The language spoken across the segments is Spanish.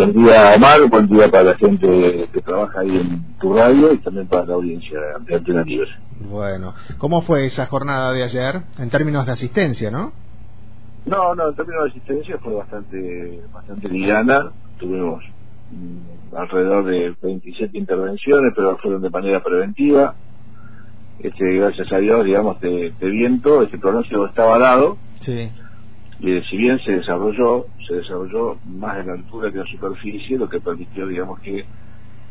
Buen día, Omar. Buen día para la gente que trabaja ahí en tu radio y también para la audiencia de Antena Libre. Bueno, ¿cómo fue esa jornada de ayer en términos de asistencia, no? No, no, en términos de asistencia fue bastante bastante liviana. Tuvimos mm, alrededor de 27 intervenciones, pero fueron de manera preventiva. Este, gracias a Dios, digamos, de, de viento, este pronóstico estaba dado. Sí. Y si bien se desarrolló, se desarrolló más en la altura que en la superficie, lo que permitió, digamos, que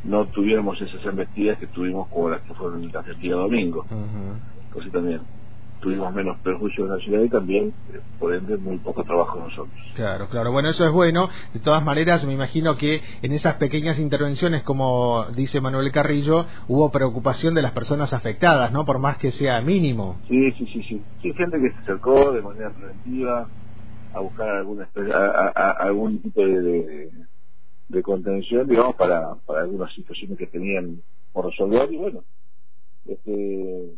no tuviéramos esas embestidas que tuvimos como las que fueron el día domingo. Entonces también tuvimos menos perjuicio en la ciudad y también, eh, por ende, muy poco trabajo nosotros. Claro, claro. Bueno, eso es bueno. De todas maneras, me imagino que en esas pequeñas intervenciones, como dice Manuel Carrillo, hubo preocupación de las personas afectadas, ¿no? Por más que sea mínimo. Sí, sí, sí, sí. Sí, gente que se acercó de manera preventiva a buscar alguna a, algún tipo de, de, contención, digamos, para, para algunas situaciones que tenían por resolver y bueno, este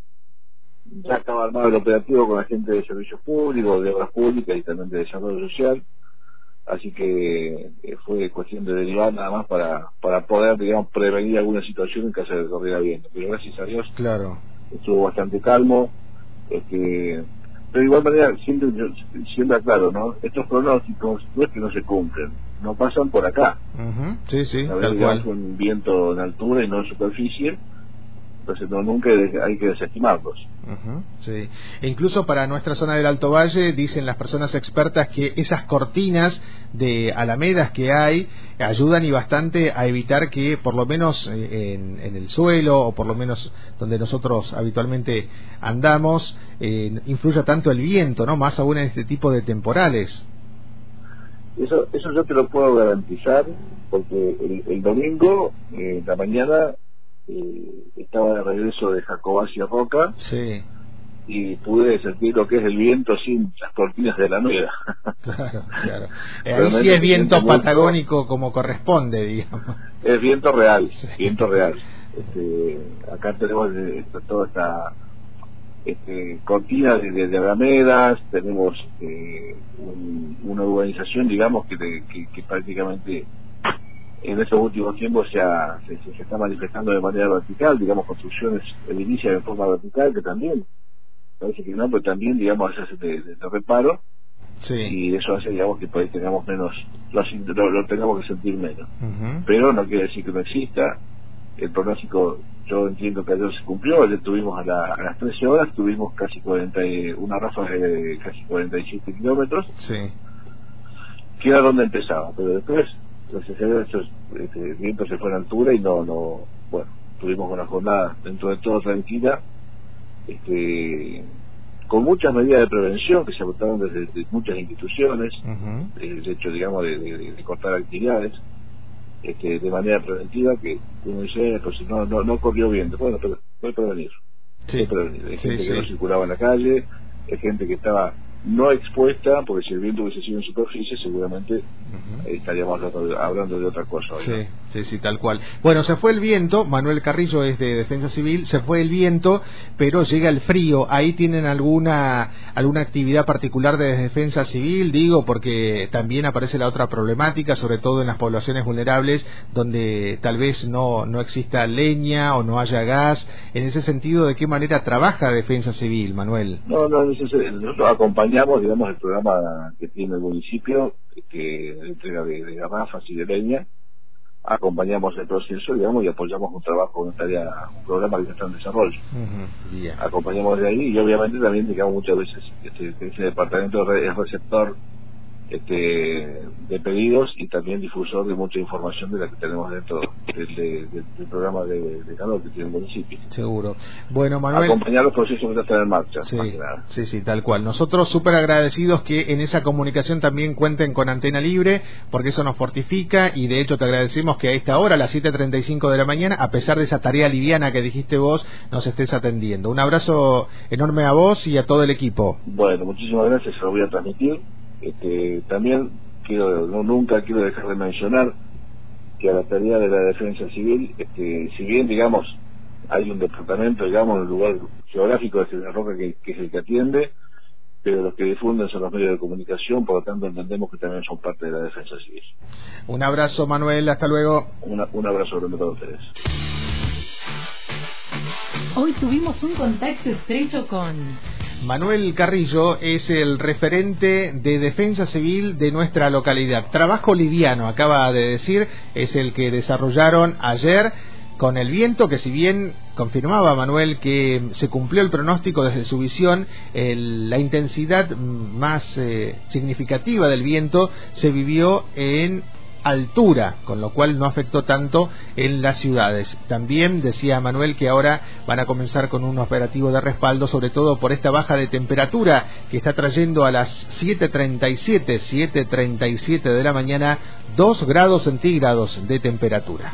ya estaba armado el operativo con la gente de servicios públicos, de obras públicas y también de desarrollo social, así que eh, fue cuestión de derivar nada más para, para poder, digamos, prevenir alguna situación en caso de que corriera bien. Pero gracias a Dios claro. estuvo bastante calmo, este pero de igual manera, siempre, siempre claro, ¿no? Estos pronósticos no es que no se cumplen, no pasan por acá. Sí, sí, tal cual. un viento en altura y no en superficie, entonces no, nunca hay que desestimarlos. sí. E incluso para nuestra zona del Alto Valle dicen las personas expertas que esas cortinas de alamedas que hay ayudan y bastante a evitar que por lo menos eh, en, el suelo o por lo menos donde nosotros habitualmente andamos eh, influya tanto el viento, ¿no? Más aún en este tipo de temporales. Eso, eso yo te lo puedo garantizar porque el, domingo, en la mañana, eh, estaba de regreso de Jacobaccia Roca sí. y pude sentir lo que es el viento sin las cortinas de la nueva. claro, claro. ahí sí es viento patagónico como corresponde, digamos. Es viento real, viento real. Este, acá tenemos eh, toda esta este, cortina de, de, tenemos eh, una urbanización, digamos, que, que prácticamente en estos últimos tiempos ya se, se, está manifestando de manera vertical, digamos, construcciones edilicias de forma vertical, que también, parece que no, pero también, digamos, hace de, de, reparo, sí. y eso hace, digamos, que por ahí tengamos menos, lo, lo, tengamos que sentir menos. Pero no quiere decir que no exista, el pronóstico yo entiendo que ayer se cumplió, ayer tuvimos a, a las 13 horas, tuvimos casi 40, una ráfaga de casi 47 kilómetros, sí. que era donde empezaba, pero después gracias a Dios este, vientos se fue a altura y no, no, bueno, tuvimos una jornada dentro de todo tranquila, este, con muchas medidas de prevención que se adoptaron desde, muchas instituciones, el hecho, digamos, de, cortar actividades, este, de manera preventiva, que uno dice, pues no, no, no corrió bien, bueno, pero puede prevenir. Sí. prevenir. Hay gente que no circulaba en la calle, hay gente que estaba no expuesta, porque si el viento hubiese sido en superficie, seguramente estaríamos hablando de otra cosa. Sí, sí, sí, tal cual. Bueno, se fue el viento, Manuel Carrillo es de Defensa Civil, se fue el viento, pero llega el frío. ¿Ahí tienen alguna, alguna actividad particular de Defensa Civil? Digo, porque también aparece la otra problemática, sobre todo en las poblaciones vulnerables, donde tal vez no, no exista leña o no haya gas. En ese sentido, ¿de qué manera trabaja Defensa Civil, Manuel? No, no, nosotros acompañamos digamos, el programa que tiene el municipio, que entrega de, garrafas y de leña, acompañamos el proceso, digamos, y apoyamos un trabajo, una tarea, un programa que está en desarrollo. Acompañamos de ahí y obviamente también, digamos, muchas veces este, ese departamento es receptor este, de pedidos y también difusor de mucha información de la que tenemos dentro del, programa de, calor que tiene el municipio. Seguro. Bueno, Manuel. Acompañar los procesos que están en marcha. Sí, sí, sí, tal cual. Nosotros súper agradecidos que en esa comunicación también cuenten con Antena Libre, porque eso nos fortifica y de hecho te agradecemos que a esta hora, a las 7.35 de la mañana, a pesar de esa tarea liviana que dijiste vos, nos estés atendiendo. Un abrazo enorme a vos y a todo el equipo. Bueno, muchísimas gracias, se lo voy a transmitir este, también quiero, no, nunca quiero dejar de mencionar que a la tarea de la defensa civil, este, si bien, digamos, hay un departamento, digamos, en el lugar geográfico de la Roca que, es el que atiende, pero los que difunden son los medios de comunicación, por lo tanto entendemos que también son parte de la defensa civil. Un abrazo, Manuel, hasta luego. un abrazo grande para ustedes. Hoy tuvimos un contacto estrecho con... Manuel Carrillo es el referente de defensa civil de nuestra localidad. Trabajo liviano, acaba de decir, es el que desarrollaron ayer con el viento, que si bien confirmaba Manuel que se cumplió el pronóstico desde su visión, la intensidad más eh, significativa del viento se vivió en altura, con lo cual no afectó tanto en las ciudades. También decía Manuel que ahora van a comenzar con un operativo de respaldo, sobre todo por esta baja de temperatura que está trayendo a las 7.37, 7.37 de la mañana, 2 grados centígrados de temperatura.